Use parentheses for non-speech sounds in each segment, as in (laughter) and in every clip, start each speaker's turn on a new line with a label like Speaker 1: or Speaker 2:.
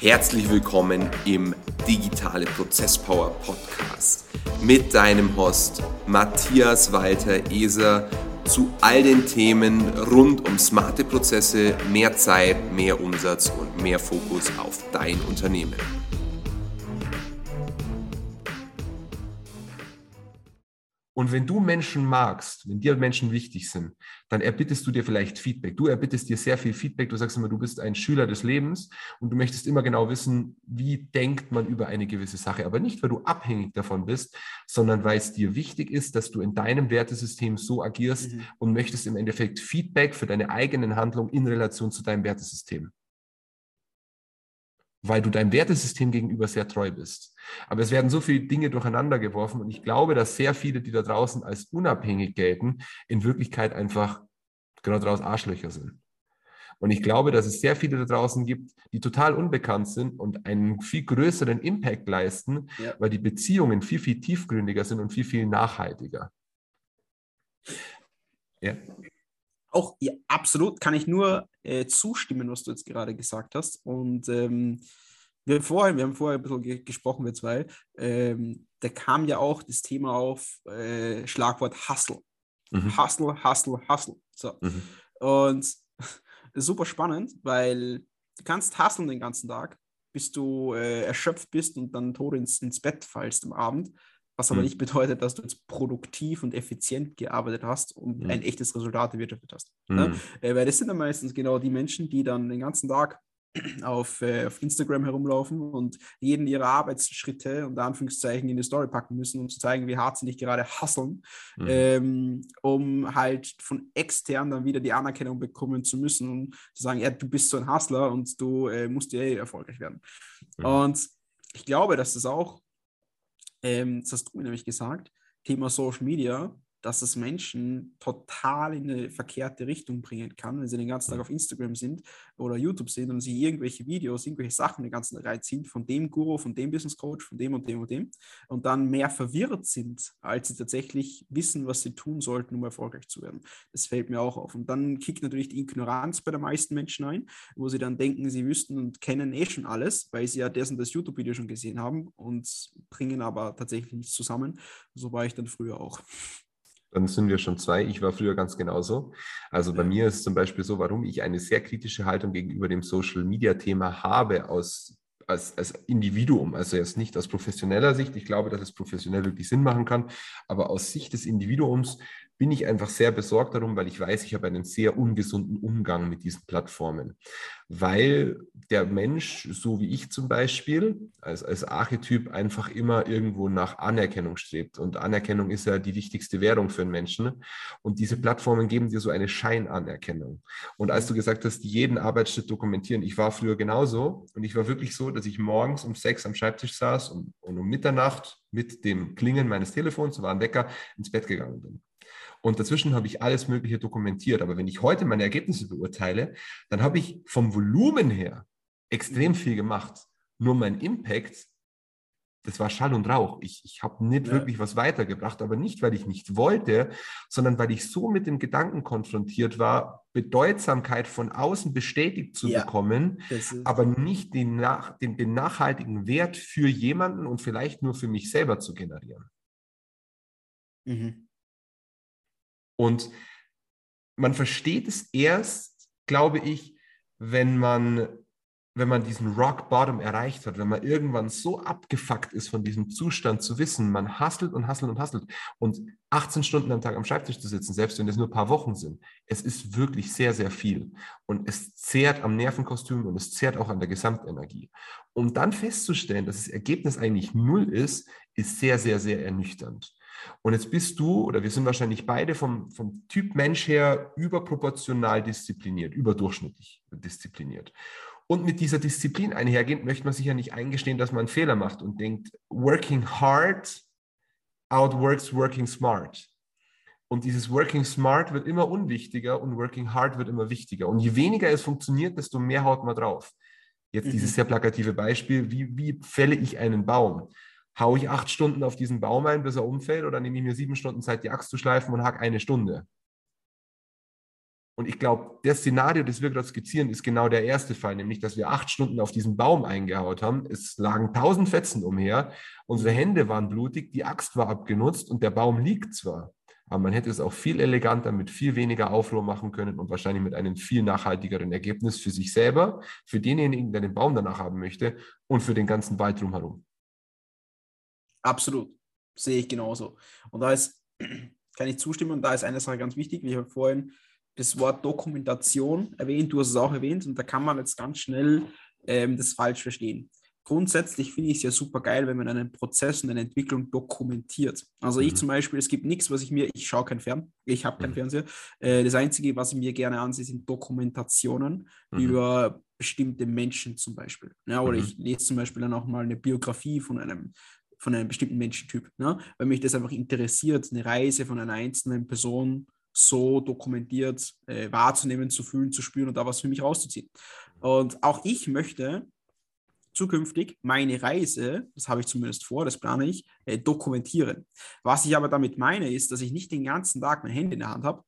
Speaker 1: Herzlich willkommen im Digitale Prozesspower Podcast mit deinem Host Matthias Walter Eser zu all den Themen rund um smarte Prozesse, mehr Zeit, mehr Umsatz und mehr Fokus auf dein Unternehmen.
Speaker 2: Und wenn du Menschen magst, wenn dir Menschen wichtig sind, dann erbittest du dir vielleicht Feedback. Du erbittest dir sehr viel Feedback. Du sagst immer, du bist ein Schüler des Lebens und du möchtest immer genau wissen, wie denkt man über eine gewisse Sache. Aber nicht, weil du abhängig davon bist, sondern weil es dir wichtig ist, dass du in deinem Wertesystem so agierst mhm. und möchtest im Endeffekt Feedback für deine eigenen Handlungen in Relation zu deinem Wertesystem weil du deinem Wertesystem gegenüber sehr treu bist. Aber es werden so viele Dinge durcheinander geworfen und ich glaube, dass sehr viele, die da draußen als unabhängig gelten, in Wirklichkeit einfach genau daraus Arschlöcher sind. Und ich glaube, dass es sehr viele da draußen gibt, die total unbekannt sind und einen viel größeren Impact leisten, ja. weil die Beziehungen viel, viel tiefgründiger sind und viel, viel nachhaltiger.
Speaker 3: Ja. Auch ja, absolut kann ich nur äh, zustimmen, was du jetzt gerade gesagt hast. Und ähm, wir, vorhin, wir haben vorher ein bisschen ge gesprochen, wir zwei. Ähm, da kam ja auch das Thema auf äh, Schlagwort Hustle. Mhm. Hustle, Hustle, Hustle. So. Mhm. Und (laughs) super spannend, weil du kannst hustlen den ganzen Tag, bis du äh, erschöpft bist und dann tot ins, ins Bett fallst am Abend. Was aber mhm. nicht bedeutet, dass du jetzt produktiv und effizient gearbeitet hast und mhm. ein echtes Resultat erwirtschaftet hast. Ne? Mhm. Äh, weil das sind dann meistens genau die Menschen, die dann den ganzen Tag auf, äh, auf Instagram herumlaufen und jeden ihrer Arbeitsschritte und Anführungszeichen in die Story packen müssen, um zu zeigen, wie hart sie nicht gerade hasseln, mhm. ähm, um halt von extern dann wieder die Anerkennung bekommen zu müssen und zu sagen, ja, du bist so ein Hustler und du äh, musst ja eh erfolgreich werden. Mhm. Und ich glaube, dass das auch ähm, das hast du mir nämlich gesagt, Thema Social Media, dass es Menschen total in eine verkehrte Richtung bringen kann, wenn sie den ganzen Tag auf Instagram sind oder YouTube sind und sie irgendwelche Videos, irgendwelche Sachen den ganzen Tag ziehen von dem Guru, von dem Business Coach, von dem und dem und dem und dann mehr verwirrt sind, als sie tatsächlich wissen, was sie tun sollten, um erfolgreich zu werden. Das fällt mir auch auf. Und dann kickt natürlich die Ignoranz bei den meisten Menschen ein, wo sie dann denken, sie wüssten und kennen eh schon alles, weil sie ja das und das YouTube-Video schon gesehen haben und bringen aber tatsächlich nichts zusammen. So war ich dann früher auch.
Speaker 2: Dann sind wir schon zwei. Ich war früher ganz genauso. Also bei mir ist zum Beispiel so, warum ich eine sehr kritische Haltung gegenüber dem Social-Media-Thema habe aus als, als Individuum, also jetzt nicht aus professioneller Sicht. Ich glaube, dass es professionell wirklich Sinn machen kann, aber aus Sicht des Individuums bin ich einfach sehr besorgt darum, weil ich weiß, ich habe einen sehr ungesunden Umgang mit diesen Plattformen. Weil der Mensch, so wie ich zum Beispiel, als, als Archetyp einfach immer irgendwo nach Anerkennung strebt. Und Anerkennung ist ja die wichtigste Währung für einen Menschen. Und diese Plattformen geben dir so eine Scheinanerkennung. Und als du gesagt hast, jeden Arbeitsschritt dokumentieren, ich war früher genauso. Und ich war wirklich so, dass ich morgens um sechs am Schreibtisch saß und, und um Mitternacht mit dem Klingen meines Telefons, war ein Wecker, ins Bett gegangen bin. Und dazwischen habe ich alles Mögliche dokumentiert. Aber wenn ich heute meine Ergebnisse beurteile, dann habe ich vom Volumen her extrem viel gemacht. Nur mein Impact, das war Schall und Rauch. Ich, ich habe nicht ja. wirklich was weitergebracht, aber nicht, weil ich nicht wollte, sondern weil ich so mit dem Gedanken konfrontiert war, Bedeutsamkeit von außen bestätigt zu ja. bekommen, aber nicht den, nach, den, den nachhaltigen Wert für jemanden und vielleicht nur für mich selber zu generieren. Mhm. Und man versteht es erst, glaube ich, wenn man, wenn man diesen Rock Bottom erreicht hat, wenn man irgendwann so abgefuckt ist von diesem Zustand zu wissen, man hustelt und hustelt und hustelt und 18 Stunden am Tag am Schreibtisch zu sitzen, selbst wenn es nur ein paar Wochen sind, es ist wirklich sehr, sehr viel. Und es zehrt am Nervenkostüm und es zehrt auch an der Gesamtenergie. Um dann festzustellen, dass das Ergebnis eigentlich null ist, ist sehr, sehr, sehr ernüchternd. Und jetzt bist du, oder wir sind wahrscheinlich beide vom, vom Typ Mensch her überproportional diszipliniert, überdurchschnittlich diszipliniert. Und mit dieser Disziplin einhergehend möchte man sich ja nicht eingestehen, dass man einen Fehler macht und denkt, working hard outworks working smart. Und dieses Working Smart wird immer unwichtiger und Working Hard wird immer wichtiger. Und je weniger es funktioniert, desto mehr haut man drauf. Jetzt mhm. dieses sehr plakative Beispiel, wie, wie fälle ich einen Baum? Hau ich acht Stunden auf diesen Baum ein, bis er umfällt, oder nehme ich mir sieben Stunden Zeit, die Axt zu schleifen und hack eine Stunde? Und ich glaube, das Szenario, das wir gerade skizzieren, ist genau der erste Fall, nämlich, dass wir acht Stunden auf diesen Baum eingehaut haben. Es lagen tausend Fetzen umher. Unsere Hände waren blutig, die Axt war abgenutzt und der Baum liegt zwar. Aber man hätte es auch viel eleganter mit viel weniger Aufruhr machen können und wahrscheinlich mit einem viel nachhaltigeren Ergebnis für sich selber, für denjenigen, der den Baum danach haben möchte und für den ganzen Wald drumherum.
Speaker 3: Absolut. Sehe ich genauso. Und da ist, (clears throat) kann ich zustimmen, und da ist eine Sache ganz wichtig, wie ich habe vorhin das Wort Dokumentation erwähnt, du hast es auch erwähnt, und da kann man jetzt ganz schnell ähm, das falsch verstehen. Grundsätzlich finde ich es ja super geil, wenn man einen Prozess und eine Entwicklung dokumentiert. Also ich mhm. zum Beispiel, es gibt nichts, was ich mir, ich schaue kein Fern, ich habe keinen mhm. Fernseher. Äh, das Einzige, was ich mir gerne ansehe, sind Dokumentationen mhm. über bestimmte Menschen zum Beispiel. Ja, oder mhm. ich lese zum Beispiel dann auch mal eine Biografie von einem von einem bestimmten Menschentyp, ne? weil mich das einfach interessiert, eine Reise von einer einzelnen Person so dokumentiert äh, wahrzunehmen, zu fühlen, zu spüren und da was für mich rauszuziehen. Und auch ich möchte zukünftig meine Reise, das habe ich zumindest vor, das plane ich, äh, dokumentieren. Was ich aber damit meine, ist, dass ich nicht den ganzen Tag mein Handy in der Hand habe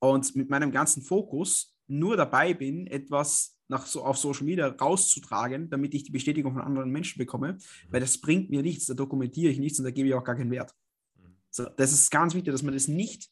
Speaker 3: und mit meinem ganzen Fokus nur dabei bin, etwas nach so, auf Social Media rauszutragen, damit ich die Bestätigung von anderen Menschen bekomme, weil das bringt mir nichts, da dokumentiere ich nichts und da gebe ich auch gar keinen Wert. So, das ist ganz wichtig, dass man das nicht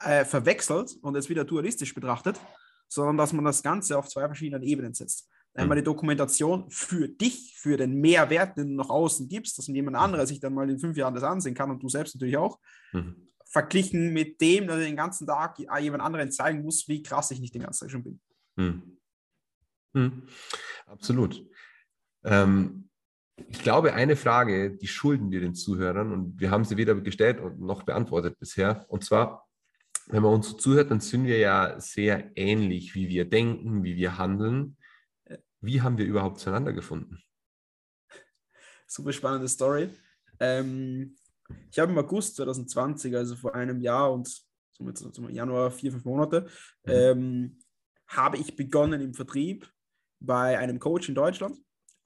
Speaker 3: äh, verwechselt und es wieder dualistisch betrachtet, sondern dass man das Ganze auf zwei verschiedenen Ebenen setzt. Einmal die Dokumentation für dich, für den Mehrwert, den du nach außen gibst, dass jemand anderes sich dann mal in fünf Jahren das ansehen kann und du selbst natürlich auch. Mhm. Verglichen mit dem, dass ich den ganzen Tag jemand anderen zeigen muss, wie krass ich nicht den ganzen Tag schon bin. Mhm.
Speaker 2: Mhm. Absolut. Ähm, ich glaube, eine Frage, die schulden wir den Zuhörern und wir haben sie weder gestellt noch beantwortet bisher. Und zwar, wenn man uns zuhört, dann sind wir ja sehr ähnlich, wie wir denken, wie wir handeln. Wie haben wir überhaupt zueinander gefunden?
Speaker 3: Super spannende Story. Ähm, ich habe im August 2020, also vor einem Jahr und zum Januar, vier, fünf Monate, mhm. ähm, habe ich begonnen im Vertrieb bei einem Coach in Deutschland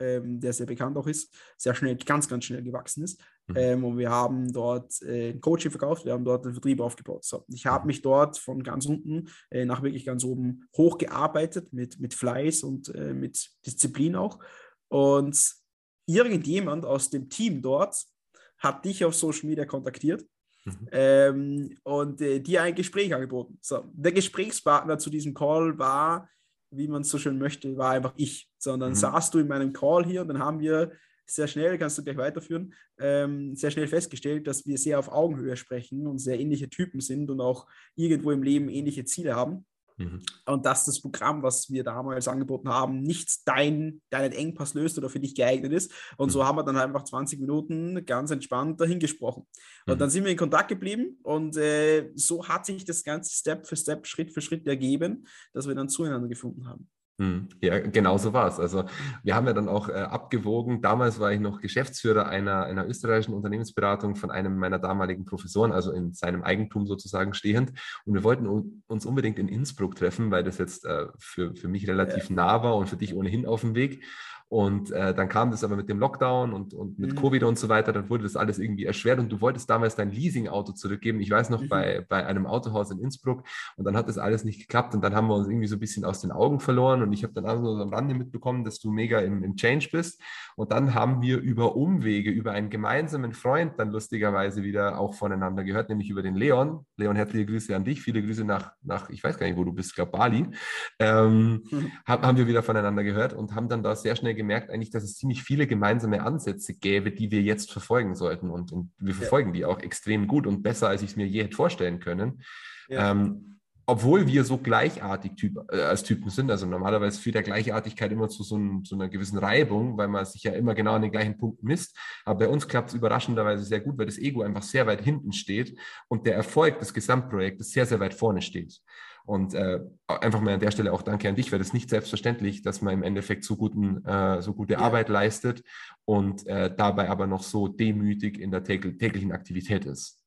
Speaker 3: ähm, der sehr bekannt auch ist, sehr schnell, ganz, ganz schnell gewachsen ist. Mhm. Ähm, und wir haben dort äh, ein Coaching verkauft, wir haben dort einen Vertrieb aufgebaut. So, ich habe mhm. mich dort von ganz unten äh, nach wirklich ganz oben hochgearbeitet, mit, mit Fleiß und äh, mit Disziplin auch. Und irgendjemand aus dem Team dort hat dich auf Social Media kontaktiert Mhm. Ähm, und äh, dir ein Gespräch angeboten. So, der Gesprächspartner zu diesem Call war wie man es so schön möchte, war einfach ich, sondern mhm. saßt du in meinem Call hier und dann haben wir sehr schnell, kannst du gleich weiterführen, ähm, sehr schnell festgestellt, dass wir sehr auf Augenhöhe sprechen und sehr ähnliche Typen sind und auch irgendwo im Leben ähnliche Ziele haben. Mhm. Und dass das Programm, was wir damals angeboten haben, nicht dein, deinen Engpass löst oder für dich geeignet ist. Und mhm. so haben wir dann einfach 20 Minuten ganz entspannt dahingesprochen. Und mhm. dann sind wir in Kontakt geblieben und äh, so hat sich das Ganze Step für Step, Schritt für Schritt ergeben, dass wir dann zueinander gefunden haben.
Speaker 2: Hm. Ja, genau so war es. Also wir haben ja dann auch äh, abgewogen. Damals war ich noch Geschäftsführer einer, einer österreichischen Unternehmensberatung von einem meiner damaligen Professoren, also in seinem Eigentum sozusagen stehend. Und wir wollten uns unbedingt in Innsbruck treffen, weil das jetzt äh, für, für mich relativ ja. nah war und für dich ohnehin auf dem Weg. Und äh, dann kam das aber mit dem Lockdown und, und mit mhm. Covid und so weiter, dann wurde das alles irgendwie erschwert und du wolltest damals dein Leasing-Auto zurückgeben. Ich weiß noch, mhm. bei, bei einem Autohaus in Innsbruck und dann hat das alles nicht geklappt und dann haben wir uns irgendwie so ein bisschen aus den Augen verloren und ich habe dann also so am Rande mitbekommen, dass du mega im, im Change bist. Und dann haben wir über Umwege, über einen gemeinsamen Freund dann lustigerweise wieder auch voneinander gehört, nämlich über den Leon. Leon, herzliche Grüße an dich, viele Grüße nach, nach ich weiß gar nicht, wo du bist, glaube Bali. Ähm, mhm. haben wir wieder voneinander gehört und haben dann da sehr schnell gemerkt eigentlich, dass es ziemlich viele gemeinsame Ansätze gäbe, die wir jetzt verfolgen sollten. Und, und wir verfolgen ja. die auch extrem gut und besser, als ich es mir je hätte vorstellen können. Ja. Ähm, obwohl wir so gleichartig typ, äh, als Typen sind, also normalerweise führt der Gleichartigkeit immer zu so, ein, zu, einer gewissen Reibung, weil man sich ja immer genau an den gleichen Punkten misst. Aber bei uns klappt es überraschenderweise sehr gut, weil das Ego einfach sehr weit hinten steht und der Erfolg des Gesamtprojektes sehr, sehr weit vorne steht. Und äh, einfach mal an der Stelle auch danke an dich, weil das nicht selbstverständlich, dass man im Endeffekt so, guten, äh, so gute ja. Arbeit leistet und äh, dabei aber noch so demütig in der täglichen Aktivität ist.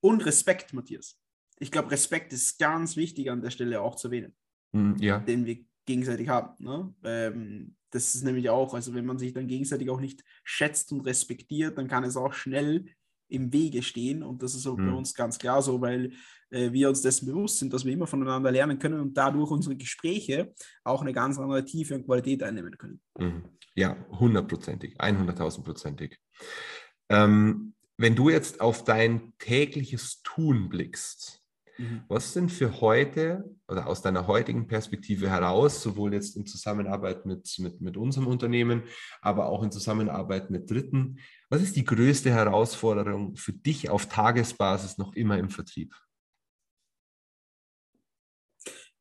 Speaker 3: Und Respekt, Matthias. Ich glaube, Respekt ist ganz wichtig an der Stelle auch zu erwähnen,
Speaker 2: mm, ja.
Speaker 3: den wir gegenseitig haben. Ne? Ähm, das ist nämlich auch, also wenn man sich dann gegenseitig auch nicht schätzt und respektiert, dann kann es auch schnell im Wege stehen. Und das ist so mhm. bei uns ganz klar so, weil äh, wir uns dessen bewusst sind, dass wir immer voneinander lernen können und dadurch unsere Gespräche auch eine ganz andere Tiefe und Qualität einnehmen können.
Speaker 2: Mhm. Ja, hundertprozentig, 100.000prozentig. Ähm, wenn du jetzt auf dein tägliches Tun blickst, Mhm. Was sind für heute oder aus deiner heutigen Perspektive heraus, sowohl jetzt in Zusammenarbeit mit, mit, mit unserem Unternehmen, aber auch in Zusammenarbeit mit Dritten, was ist die größte Herausforderung für dich auf Tagesbasis noch immer im Vertrieb?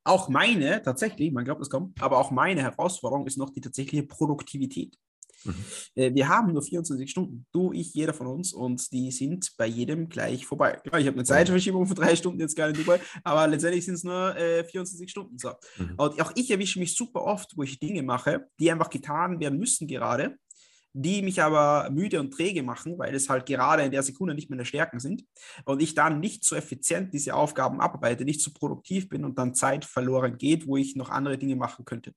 Speaker 3: Auch meine, tatsächlich, man glaubt, es kommt, aber auch meine Herausforderung ist noch die tatsächliche Produktivität. Mhm. Äh, wir haben nur 24 Stunden, du, ich, jeder von uns, und die sind bei jedem gleich vorbei. Klar, ich habe eine Zeitverschiebung von drei Stunden jetzt gerade in Dubai, aber letztendlich sind es nur äh, 24 Stunden. So. Mhm. Und auch ich erwische mich super oft, wo ich Dinge mache, die einfach getan werden müssen gerade, die mich aber müde und träge machen, weil es halt gerade in der Sekunde nicht meine Stärken sind und ich dann nicht so effizient diese Aufgaben abarbeite, nicht so produktiv bin und dann Zeit verloren geht, wo ich noch andere Dinge machen könnte.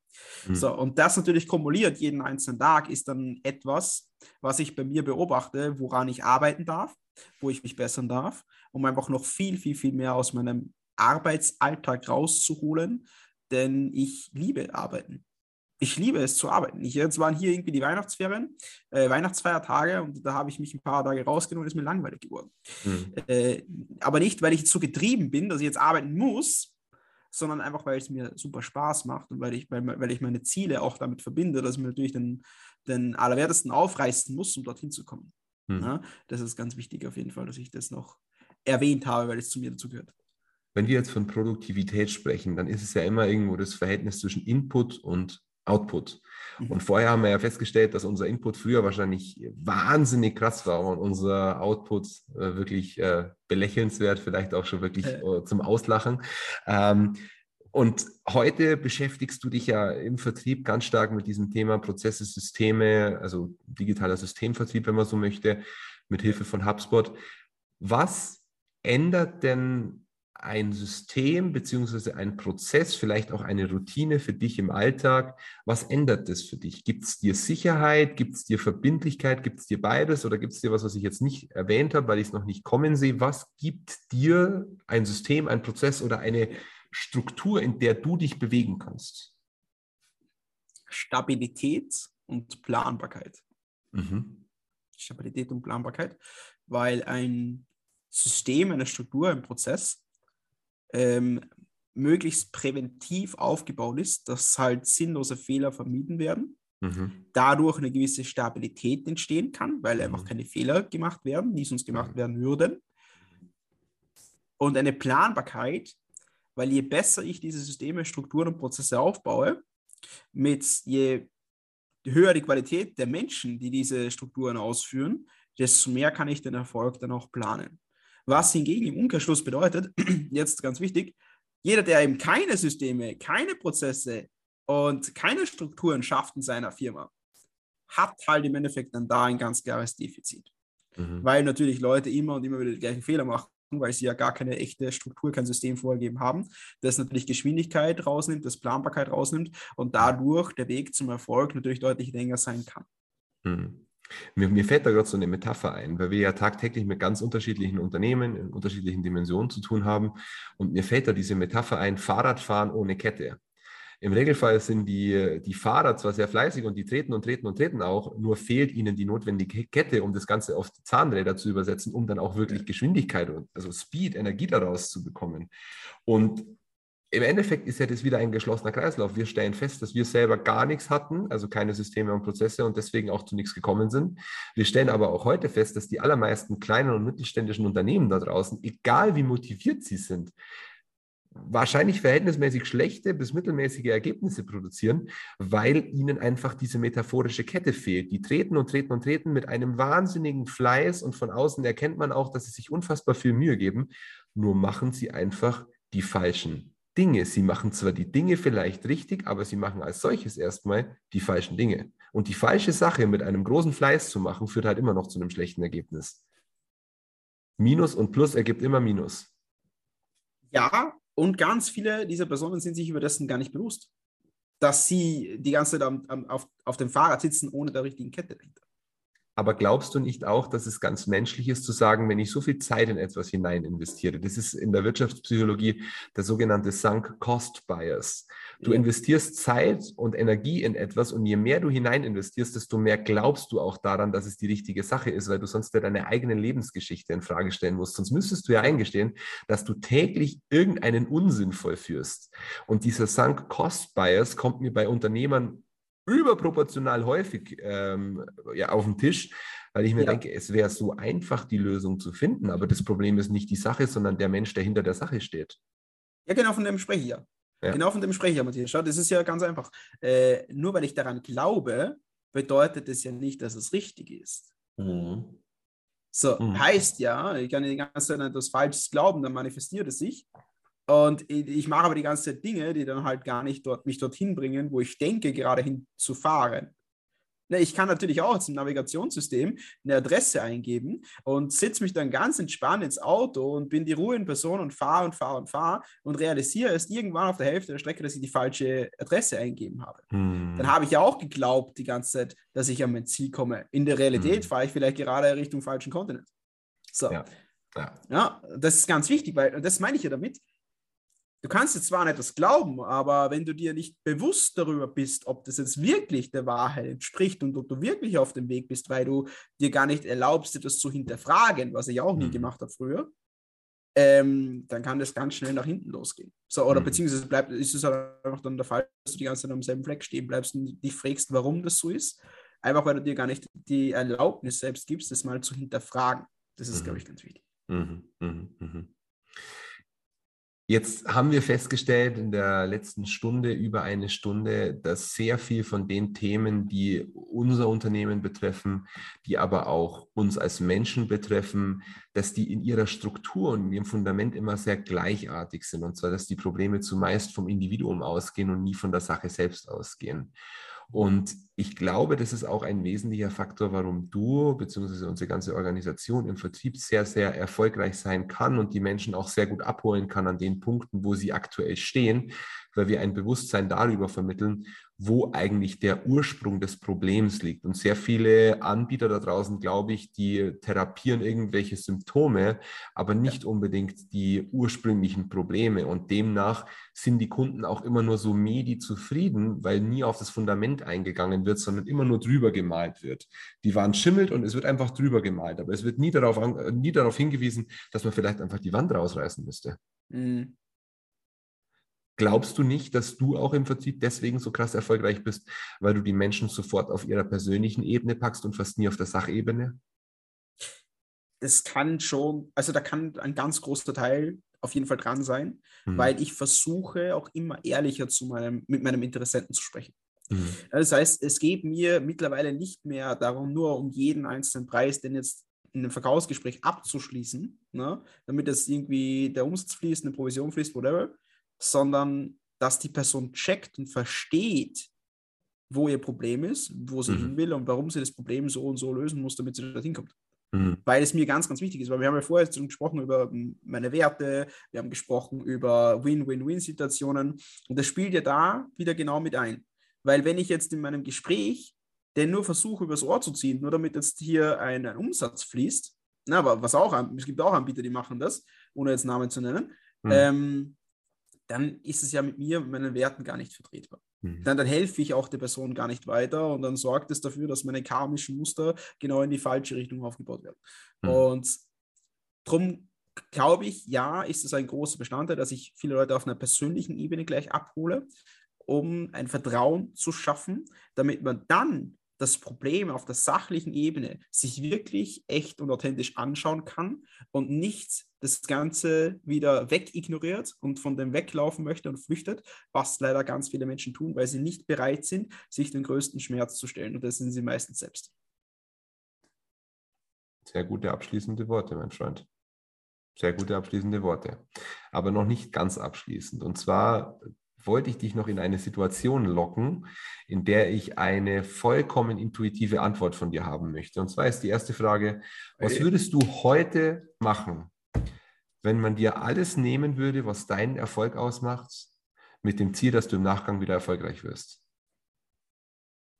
Speaker 3: Mhm. So, und das natürlich kumuliert jeden einzelnen Tag ist dann etwas, was ich bei mir beobachte, woran ich arbeiten darf, wo ich mich bessern darf, um einfach noch viel, viel, viel mehr aus meinem Arbeitsalltag rauszuholen, denn ich liebe Arbeiten ich liebe es zu arbeiten. Ich, jetzt waren hier irgendwie die Weihnachtsferien, äh, Weihnachtsfeiertage und da habe ich mich ein paar Tage rausgenommen und ist mir langweilig geworden. Mhm. Äh, aber nicht, weil ich jetzt so getrieben bin, dass ich jetzt arbeiten muss, sondern einfach, weil es mir super Spaß macht und weil ich, weil, weil ich meine Ziele auch damit verbinde, dass ich mir natürlich den, den Allerwertesten aufreißen muss, um dorthin zu kommen. Mhm. Ja, das ist ganz wichtig auf jeden Fall, dass ich das noch erwähnt habe, weil es zu mir dazu gehört
Speaker 2: wenn wir jetzt von Produktivität sprechen, dann ist es ja immer irgendwo das Verhältnis zwischen Input und Output. Mhm. Und vorher haben wir ja festgestellt, dass unser Input früher wahrscheinlich wahnsinnig krass war und unser Output äh, wirklich äh, belächelnswert, vielleicht auch schon wirklich äh, zum Auslachen. Ähm, und heute beschäftigst du dich ja im Vertrieb ganz stark mit diesem Thema Prozesse, Systeme, also digitaler Systemvertrieb, wenn man so möchte, mit Hilfe von HubSpot. Was ändert denn ein System beziehungsweise ein Prozess, vielleicht auch eine Routine für dich im Alltag. Was ändert das für dich? Gibt es dir Sicherheit? Gibt es dir Verbindlichkeit? Gibt es dir beides? Oder gibt es dir was, was ich jetzt nicht erwähnt habe, weil ich es noch nicht kommen sehe? Was gibt dir ein System, ein Prozess oder eine Struktur, in der du dich bewegen kannst?
Speaker 3: Stabilität und Planbarkeit. Mhm. Stabilität und Planbarkeit, weil ein System, eine Struktur, ein Prozess ähm, möglichst präventiv aufgebaut ist, dass halt sinnlose Fehler vermieden werden. Mhm. Dadurch eine gewisse Stabilität entstehen kann, weil mhm. einfach keine Fehler gemacht werden, die sonst gemacht mhm. werden würden. Und eine Planbarkeit, weil je besser ich diese Systeme, Strukturen und Prozesse aufbaue, mit je höher die Qualität der Menschen, die diese Strukturen ausführen, desto mehr kann ich den Erfolg dann auch planen. Was hingegen im Umkehrschluss bedeutet, (clears throat) jetzt ganz wichtig, jeder, der eben keine Systeme, keine Prozesse und keine Strukturen schafft in seiner Firma, hat halt im Endeffekt dann da ein ganz klares Defizit. Mhm. Weil natürlich Leute immer und immer wieder die gleichen Fehler machen, weil sie ja gar keine echte Struktur, kein System vorgegeben haben, das natürlich Geschwindigkeit rausnimmt, das Planbarkeit rausnimmt und dadurch der Weg zum Erfolg natürlich deutlich länger sein kann.
Speaker 2: Mhm. Mir, mir fällt da gerade so eine Metapher ein, weil wir ja tagtäglich mit ganz unterschiedlichen Unternehmen in unterschiedlichen Dimensionen zu tun haben. Und mir fällt da diese Metapher ein, Fahrradfahren ohne Kette. Im Regelfall sind die, die Fahrer zwar sehr fleißig und die treten und treten und treten auch, nur fehlt ihnen die notwendige Kette, um das Ganze auf die Zahnräder zu übersetzen, um dann auch wirklich Geschwindigkeit und also Speed, Energie daraus zu bekommen. Und im Endeffekt ist ja das wieder ein geschlossener Kreislauf. Wir stellen fest, dass wir selber gar nichts hatten, also keine Systeme und Prozesse und deswegen auch zu nichts gekommen sind. Wir stellen aber auch heute fest, dass die allermeisten kleinen und mittelständischen Unternehmen da draußen, egal wie motiviert sie sind, wahrscheinlich verhältnismäßig schlechte bis mittelmäßige Ergebnisse produzieren, weil ihnen einfach diese metaphorische Kette fehlt. Die treten und treten und treten mit einem wahnsinnigen Fleiß und von außen erkennt man auch, dass sie sich unfassbar viel Mühe geben, nur machen sie einfach die falschen Dinge. Sie machen zwar die Dinge vielleicht richtig, aber sie machen als solches erstmal die falschen Dinge. Und die falsche Sache mit einem großen Fleiß zu machen, führt halt immer noch zu einem schlechten Ergebnis. Minus und Plus ergibt immer Minus.
Speaker 3: Ja, und ganz viele dieser Personen sind sich über dessen gar nicht bewusst, dass sie die ganze Zeit am, am, auf, auf dem Fahrrad sitzen ohne der richtigen Kette dahinter.
Speaker 2: Aber glaubst du nicht auch, dass es ganz menschlich ist zu sagen, wenn ich so viel Zeit in etwas hinein investiere, das ist in der Wirtschaftspsychologie der sogenannte Sunk Cost Bias. Du investierst Zeit und Energie in etwas und je mehr du hinein investierst, desto mehr glaubst du auch daran, dass es die richtige Sache ist, weil du sonst ja deine eigene Lebensgeschichte in Frage stellen musst. Sonst müsstest du ja eingestehen, dass du täglich irgendeinen Unsinn vollführst. Und dieser Sunk Cost Bias kommt mir bei Unternehmern überproportional häufig ähm, ja, auf den Tisch, weil ich mir ja. denke, es wäre so einfach, die Lösung zu finden. Aber das Problem ist nicht die Sache, sondern der Mensch, der hinter der Sache steht.
Speaker 3: Ja, genau, von dem spreche ich ja. ja. Genau von dem spreche ich ja, Matthias. Schau, das ist ja ganz einfach. Äh, nur weil ich daran glaube, bedeutet das ja nicht, dass es richtig ist. Mhm. So, mhm. heißt ja, ich kann die ganze Zeit etwas Falsches glauben, dann manifestiert es sich. Und ich mache aber die ganze Zeit Dinge, die dann halt gar nicht dort, mich dorthin bringen, wo ich denke, gerade hinzufahren. Ne, ich kann natürlich auch zum Navigationssystem eine Adresse eingeben und sitze mich dann ganz entspannt ins Auto und bin die Ruhe in Person und fahre und fahre und fahre und realisiere erst irgendwann auf der Hälfte der Strecke, dass ich die falsche Adresse eingeben habe. Hm. Dann habe ich ja auch geglaubt die ganze Zeit, dass ich an mein Ziel komme. In der Realität hm. fahre ich vielleicht gerade Richtung falschen Kontinent. So. Ja. Ja. ja, das ist ganz wichtig, weil das meine ich ja damit du kannst jetzt zwar an etwas glauben, aber wenn du dir nicht bewusst darüber bist, ob das jetzt wirklich der Wahrheit entspricht und ob du wirklich auf dem Weg bist, weil du dir gar nicht erlaubst, etwas zu hinterfragen, was ich auch nie mhm. gemacht habe früher, ähm, dann kann das ganz schnell nach hinten losgehen. So, oder mhm. beziehungsweise bleibt, ist es halt einfach dann der Fall, dass du die ganze Zeit am selben Fleck stehen bleibst und dich fragst, warum das so ist. Einfach weil du dir gar nicht die Erlaubnis selbst gibst, das mal zu hinterfragen. Das ist, mhm. glaube ich, ganz wichtig. Mhm. mhm.
Speaker 2: Jetzt haben wir festgestellt in der letzten Stunde, über eine Stunde, dass sehr viel von den Themen, die unser Unternehmen betreffen, die aber auch uns als Menschen betreffen, dass die in ihrer Struktur und in ihrem Fundament immer sehr gleichartig sind. Und zwar, dass die Probleme zumeist vom Individuum ausgehen und nie von der Sache selbst ausgehen. Und ich glaube, das ist auch ein wesentlicher Faktor, warum du bzw. unsere ganze Organisation im Vertrieb sehr, sehr erfolgreich sein kann und die Menschen auch sehr gut abholen kann an den Punkten, wo sie aktuell stehen, weil wir ein Bewusstsein darüber vermitteln, wo eigentlich der Ursprung des Problems liegt. Und sehr viele Anbieter da draußen, glaube ich, die therapieren irgendwelche Symptome, aber nicht unbedingt die ursprünglichen Probleme. Und demnach sind die Kunden auch immer nur so medi zufrieden, weil nie auf das Fundament eingegangen wird, sondern immer nur drüber gemalt wird. Die Wand schimmelt und es wird einfach drüber gemalt, aber es wird nie darauf, nie darauf hingewiesen, dass man vielleicht einfach die Wand rausreißen müsste. Mhm. Glaubst du nicht, dass du auch im Vertrieb deswegen so krass erfolgreich bist, weil du die Menschen sofort auf ihrer persönlichen Ebene packst und fast nie auf der Sachebene?
Speaker 3: Das kann schon, also da kann ein ganz großer Teil auf jeden Fall dran sein, mhm. weil ich versuche auch immer ehrlicher zu meinem, mit meinem Interessenten zu sprechen. Mhm. Das heißt, es geht mir mittlerweile nicht mehr darum, nur um jeden einzelnen Preis, den jetzt in einem Verkaufsgespräch abzuschließen, ne, damit es irgendwie der Umsatz fließt, eine Provision fließt, whatever, sondern dass die Person checkt und versteht, wo ihr Problem ist, wo sie mhm. hin will und warum sie das Problem so und so lösen muss, damit sie dorthin kommt. Mhm. Weil es mir ganz, ganz wichtig ist, weil wir haben ja vorher schon gesprochen über meine Werte, wir haben gesprochen über Win-Win-Win-Situationen und das spielt ja da wieder genau mit ein. Weil wenn ich jetzt in meinem Gespräch den nur versuche, übers Ohr zu ziehen, nur damit jetzt hier ein, ein Umsatz fließt, na, aber was auch, es gibt auch Anbieter, die machen das, ohne jetzt Namen zu nennen, mhm. ähm, dann ist es ja mit mir und meinen Werten gar nicht vertretbar. Mhm. Dann, dann helfe ich auch der Person gar nicht weiter und dann sorgt es dafür, dass meine karmischen Muster genau in die falsche Richtung aufgebaut werden. Mhm. Und darum glaube ich, ja, ist es ein großer Bestandteil, dass ich viele Leute auf einer persönlichen Ebene gleich abhole, um ein Vertrauen zu schaffen, damit man dann das Problem auf der sachlichen Ebene sich wirklich echt und authentisch anschauen kann und nicht das Ganze wieder wegignoriert und von dem weglaufen möchte und flüchtet, was leider ganz viele Menschen tun, weil sie nicht bereit sind, sich den größten Schmerz zu stellen. Und das sind sie meistens selbst.
Speaker 2: Sehr gute abschließende Worte, mein Freund. Sehr gute abschließende Worte. Aber noch nicht ganz abschließend. Und zwar wollte ich dich noch in eine Situation locken, in der ich eine vollkommen intuitive Antwort von dir haben möchte. Und zwar ist die erste Frage, was würdest du heute machen, wenn man dir alles nehmen würde, was deinen Erfolg ausmacht, mit dem Ziel, dass du im Nachgang wieder erfolgreich wirst?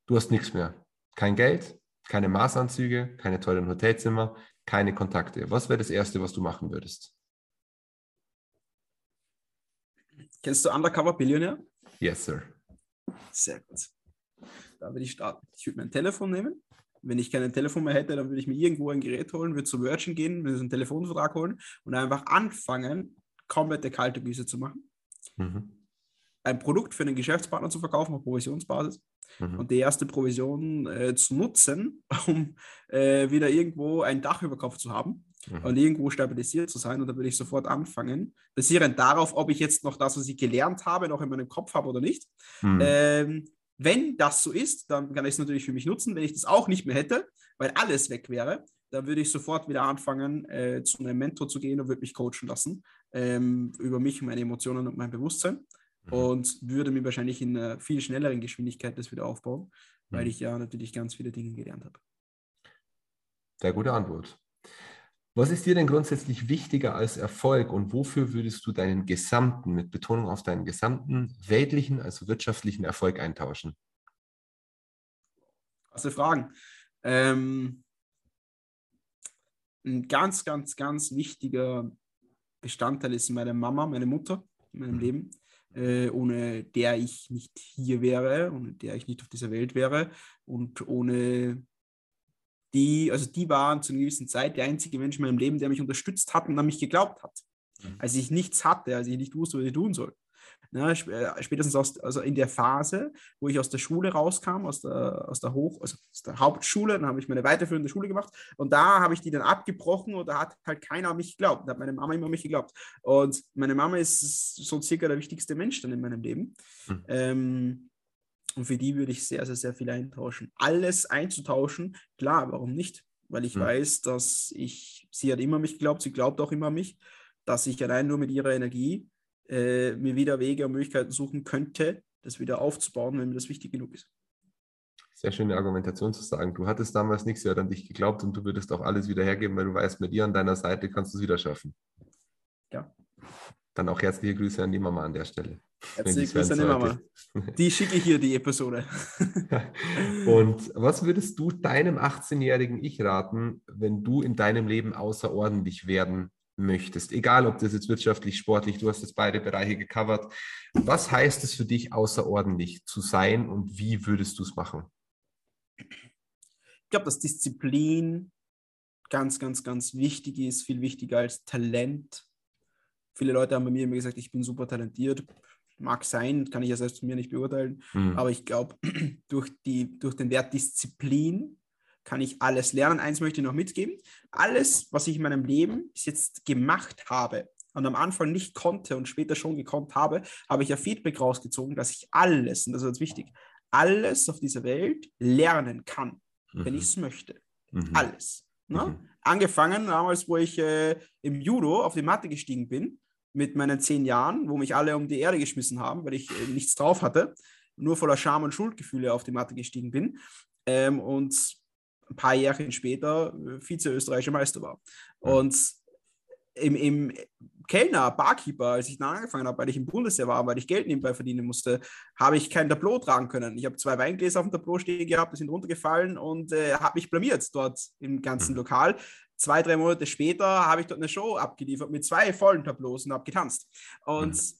Speaker 2: Du hast nichts mehr. Kein Geld, keine Maßanzüge, keine teuren Hotelzimmer, keine Kontakte. Was wäre das Erste, was du machen würdest?
Speaker 3: Kennst du Undercover Billionaire?
Speaker 2: Yes, sir.
Speaker 3: Sehr gut. Da würde ich starten. Ich würde mein Telefon nehmen. Wenn ich kein Telefon mehr hätte, dann würde ich mir irgendwo ein Gerät holen, würde zu Virgin gehen, würde einen Telefonvertrag holen und einfach anfangen, komplette kalte Güse zu machen. Mhm. Ein Produkt für einen Geschäftspartner zu verkaufen auf Provisionsbasis mhm. und die erste Provision äh, zu nutzen, (laughs) um äh, wieder irgendwo ein Dach über Kopf zu haben mhm. und irgendwo stabilisiert zu sein. Und da würde ich sofort anfangen, basierend darauf, ob ich jetzt noch das, was ich gelernt habe, noch in meinem Kopf habe oder nicht. Mhm. Ähm, wenn das so ist, dann kann ich es natürlich für mich nutzen. Wenn ich das auch nicht mehr hätte, weil alles weg wäre, dann würde ich sofort wieder anfangen, äh, zu einem Mentor zu gehen und würde mich coachen lassen ähm, über mich, meine Emotionen und mein Bewusstsein mhm. und würde mir wahrscheinlich in einer viel schnelleren Geschwindigkeit das wieder aufbauen, weil mhm. ich ja natürlich ganz viele Dinge gelernt habe.
Speaker 2: Sehr gute Antwort. Was ist dir denn grundsätzlich wichtiger als Erfolg und wofür würdest du deinen gesamten, mit Betonung auf deinen gesamten weltlichen, also wirtschaftlichen Erfolg eintauschen?
Speaker 3: Krasse Fragen. Ähm, ein ganz, ganz, ganz wichtiger Bestandteil ist meine Mama, meine Mutter in meinem mhm. Leben, äh, ohne der ich nicht hier wäre, ohne der ich nicht auf dieser Welt wäre und ohne die, also die waren zu einer gewissen Zeit der einzige Mensch in meinem Leben, der mich unterstützt hat und an mich geglaubt hat. Mhm. Als ich nichts hatte, als ich nicht wusste, was ich tun soll. Ja, äh, spätestens aus, also in der Phase, wo ich aus der Schule rauskam, aus der, aus der Hoch, also aus der Hauptschule, dann habe ich meine weiterführende Schule gemacht und da habe ich die dann abgebrochen und da hat halt keiner an mich geglaubt. Da hat meine Mama immer an mich geglaubt. Und meine Mama ist so circa der wichtigste Mensch dann in meinem Leben. Mhm. Ähm, und für die würde ich sehr, sehr, sehr viel eintauschen. Alles einzutauschen, klar, warum nicht? Weil ich mhm. weiß, dass ich, sie hat immer mich geglaubt, sie glaubt auch immer an mich, dass ich allein nur mit ihrer Energie äh, mir wieder Wege und Möglichkeiten suchen könnte, das wieder aufzubauen, wenn mir das wichtig genug ist.
Speaker 2: Sehr schöne Argumentation zu sagen. Du hattest damals nichts, sie hat an dich geglaubt und du würdest auch alles wieder hergeben, weil du weißt, mit ihr an deiner Seite kannst du es wieder schaffen.
Speaker 3: Ja.
Speaker 2: Dann auch herzliche Grüße an die Mama an der Stelle.
Speaker 3: Herzliche Grüße an die Mama. Die schicke ich hier, die Episode. (laughs)
Speaker 2: Und was würdest du deinem 18-jährigen Ich raten, wenn du in deinem Leben außerordentlich werden möchtest? Egal, ob das jetzt wirtschaftlich, sportlich, du hast jetzt beide Bereiche gecovert. Was heißt es für dich, außerordentlich zu sein und wie würdest du es machen?
Speaker 3: Ich glaube, dass Disziplin ganz, ganz, ganz wichtig ist, viel wichtiger als Talent. Viele Leute haben bei mir immer gesagt, ich bin super talentiert. Mag sein, kann ich ja selbst von mir nicht beurteilen. Mhm. Aber ich glaube, (clears throat) durch, durch den Wert Disziplin kann ich alles lernen. Eins möchte ich noch mitgeben. Alles, was ich in meinem Leben bis jetzt gemacht habe und am Anfang nicht konnte und später schon gekonnt habe, habe ich ja Feedback rausgezogen, dass ich alles, und das ist jetzt wichtig, alles auf dieser Welt lernen kann, mhm. wenn ich es möchte. Mhm. Alles. Ne? Mhm. Angefangen damals, wo ich äh, im Judo auf die Matte gestiegen bin, mit meinen zehn Jahren, wo mich alle um die Erde geschmissen haben, weil ich äh, nichts drauf hatte, nur voller Scham und Schuldgefühle auf die Matte gestiegen bin. Ähm, und ein paar Jahre später äh, Vize-österreichischer Meister war. Und im, im Kellner, Barkeeper, als ich dann angefangen habe, weil ich im Bundesheer war, weil ich Geld nebenbei verdienen musste, habe ich kein Tableau tragen können. Ich habe zwei Weingläser auf dem Tableau stehen gehabt, die sind runtergefallen und äh, habe mich blamiert dort im ganzen mhm. Lokal. Zwei, drei Monate später habe ich dort eine Show abgeliefert mit zwei vollen Tableaus und habe getanzt. Und mhm.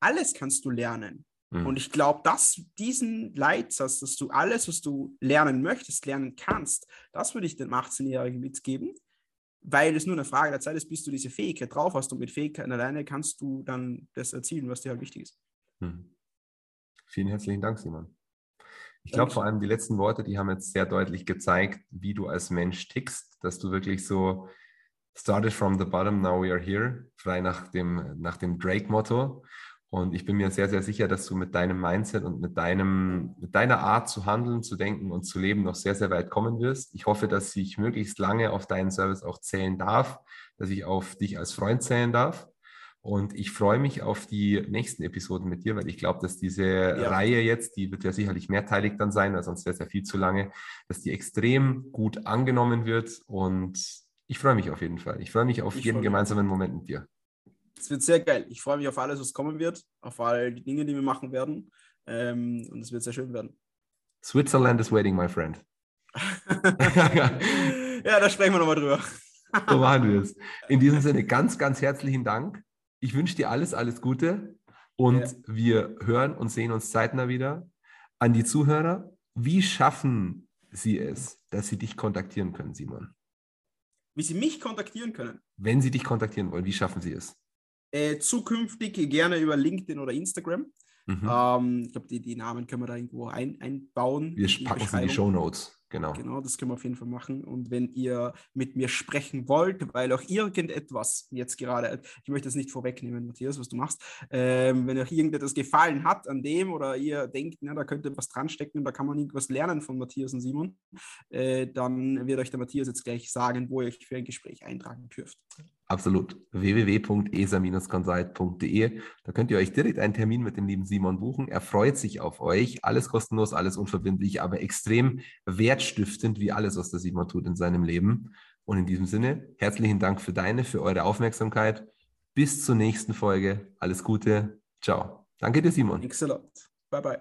Speaker 3: alles kannst du lernen. Mhm. Und ich glaube, dass diesen Leitsatz, dass du alles, was du lernen möchtest, lernen kannst, das würde ich dem 18-Jährigen mitgeben, weil es nur eine Frage der Zeit ist, bis du diese Fähigkeit drauf hast und mit Fähigkeiten alleine kannst du dann das erzielen, was dir halt wichtig ist. Mhm.
Speaker 2: Vielen herzlichen Dank, Simon. Ich glaube vor allem die letzten Worte, die haben jetzt sehr deutlich gezeigt, wie du als Mensch tickst, dass du wirklich so started from the bottom, now we are here, frei nach dem, nach dem Drake-Motto. Und ich bin mir sehr, sehr sicher, dass du mit deinem Mindset und mit, deinem, mit deiner Art zu handeln, zu denken und zu leben noch sehr, sehr weit kommen wirst. Ich hoffe, dass ich möglichst lange auf deinen Service auch zählen darf, dass ich auf dich als Freund zählen darf. Und ich freue mich auf die nächsten Episoden mit dir, weil ich glaube, dass diese ja. Reihe jetzt, die wird ja sicherlich mehrteilig dann sein, weil sonst wäre es ja viel zu lange, dass die extrem gut angenommen wird. Und ich freue mich auf jeden Fall. Ich freue mich auf ich jeden gemeinsamen Moment mit dir.
Speaker 3: Es wird sehr geil. Ich freue mich auf alles, was kommen wird, auf all die Dinge, die wir machen werden. Ähm, und es wird sehr schön werden.
Speaker 2: Switzerland is waiting, my friend. (laughs)
Speaker 3: ja, da sprechen wir nochmal drüber.
Speaker 2: so machen wir es. In diesem Sinne, ganz, ganz herzlichen Dank. Ich wünsche dir alles, alles Gute und ja. wir hören und sehen uns zeitnah wieder. An die Zuhörer, wie schaffen sie es, dass sie dich kontaktieren können, Simon?
Speaker 3: Wie sie mich kontaktieren können?
Speaker 2: Wenn sie dich kontaktieren wollen, wie schaffen sie es?
Speaker 3: Äh, zukünftig gerne über LinkedIn oder Instagram. Mhm. Ähm, ich glaube, die, die Namen können wir da irgendwo ein, einbauen.
Speaker 2: Wir packen sie in die Show Notes. Genau.
Speaker 3: Genau, das können wir auf jeden Fall machen. Und wenn ihr mit mir sprechen wollt, weil auch irgendetwas jetzt gerade, ich möchte das nicht vorwegnehmen, Matthias, was du machst, ähm, wenn euch irgendetwas gefallen hat an dem oder ihr denkt, na, da könnte was dranstecken und da kann man irgendwas lernen von Matthias und Simon, äh, dann wird euch der Matthias jetzt gleich sagen, wo ihr euch für ein Gespräch eintragen dürft.
Speaker 2: Absolut. www.esa-consult.de. Da könnt ihr euch direkt einen Termin mit dem lieben Simon buchen. Er freut sich auf euch. Alles kostenlos, alles unverbindlich, aber extrem wertstiftend, wie alles, was der Simon tut in seinem Leben. Und in diesem Sinne, herzlichen Dank für deine, für eure Aufmerksamkeit. Bis zur nächsten Folge. Alles Gute. Ciao. Danke dir, Simon.
Speaker 3: Thanks a lot. Bye bye.